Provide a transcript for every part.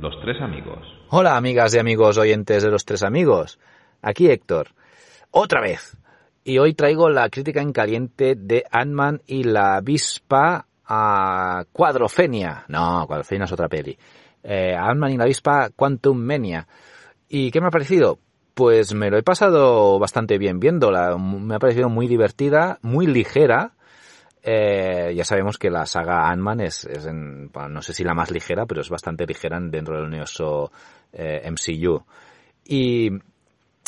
Los Tres Amigos. Hola amigas y amigos oyentes de Los Tres Amigos. Aquí Héctor. Otra vez. Y hoy traigo la crítica en caliente de Ant-Man y la avispa a Cuadrofenia. No, Cuadrofenia es otra peli. Eh, Ant-Man y la avispa Quantum Mania. ¿Y qué me ha parecido? Pues me lo he pasado bastante bien viéndola. Me ha parecido muy divertida, muy ligera. Eh, ya sabemos que la saga Ant-Man es, en, no sé si la más ligera, pero es bastante ligera dentro del universo eh, MCU. Y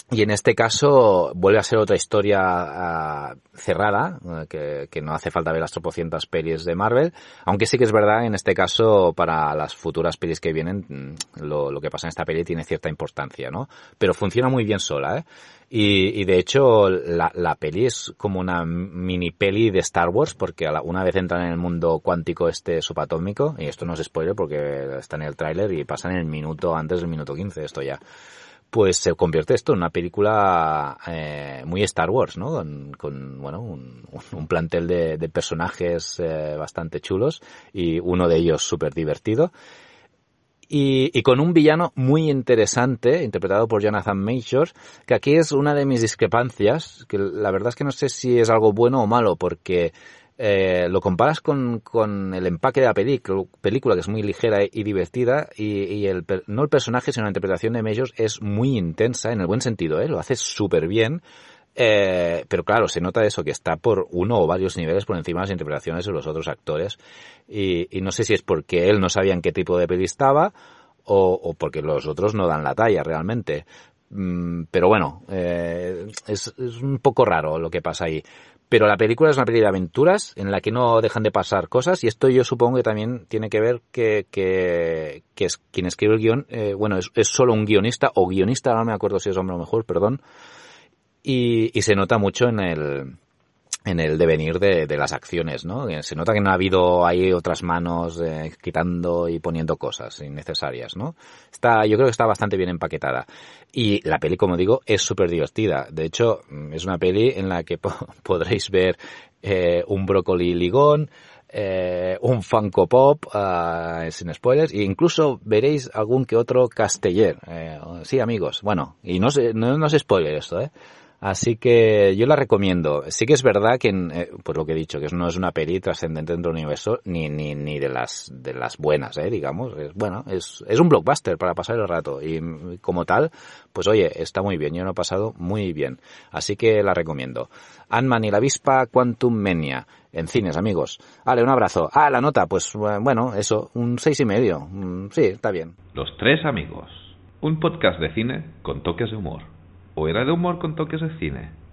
y en este caso vuelve a ser otra historia uh, cerrada, uh, que, que, no hace falta ver las tropocientas pelis de Marvel, aunque sí que es verdad, en este caso, para las futuras pelis que vienen, mm, lo, lo que pasa en esta peli tiene cierta importancia, ¿no? Pero funciona muy bien sola, ¿eh? Y, y de hecho, la, la, peli es como una mini peli de Star Wars, porque la, una vez entran en el mundo cuántico este subatómico, y esto no es spoiler porque está en el tráiler y pasa en el minuto antes del minuto 15, esto ya pues se convierte esto en una película eh, muy Star Wars, ¿no? Con, bueno, un, un, plantel de, de personajes eh, bastante chulos y uno de ellos súper divertido. Y, y, con un villano muy interesante, interpretado por Jonathan Majors, que aquí es una de mis discrepancias, que la verdad es que no sé si es algo bueno o malo, porque eh, lo comparas con, con, el empaque de la película, que es muy ligera y divertida, y, y el, no el personaje, sino la interpretación de Majors es muy intensa, en el buen sentido, ¿eh? lo hace súper bien, eh, pero claro, se nota eso, que está por uno o varios niveles por encima de las interpretaciones de los otros actores, y, y no sé si es porque él no sabía en qué tipo de peli estaba, o, o porque los otros no dan la talla realmente. Mm, pero bueno, eh, es, un poco raro lo que pasa ahí. Pero la película es una película de aventuras en la que no dejan de pasar cosas y esto yo supongo que también tiene que ver que, que, es quien escribe el guion, eh, bueno, es, solo un guionista o guionista, no me acuerdo si es hombre o mejor, perdón, y se nota mucho en el, en el devenir de, de, las acciones, ¿no? Se nota que no ha habido ahí otras manos eh, quitando y poniendo cosas innecesarias, ¿no? Está, yo creo que está bastante bien empaquetada. Y la peli, como digo, es súper divertida. De hecho, es una peli en la que po podréis ver eh, un brócoli ligón, eh, un Funko Pop, uh, sin spoilers, e incluso veréis algún que otro casteller. Eh, sí, amigos. Bueno, y no, se, no, no es spoiler esto, ¿eh? Así que yo la recomiendo. Sí que es verdad que, eh, por lo que he dicho, que no es una peli trascendente dentro del universo, ni, ni, ni de las, de las buenas, eh, digamos. Bueno, es, un blockbuster para pasar el rato. Y como tal, pues oye, está muy bien. Yo lo he pasado muy bien. Así que la recomiendo. Ant-Man y la avispa Quantum Mania. En cines, amigos. Vale, un abrazo. Ah, la nota, pues bueno, eso, un seis y medio. Mm, sí, está bien. Los tres amigos. Un podcast de cine con toques de humor. ¿O era de humor con toques de cine?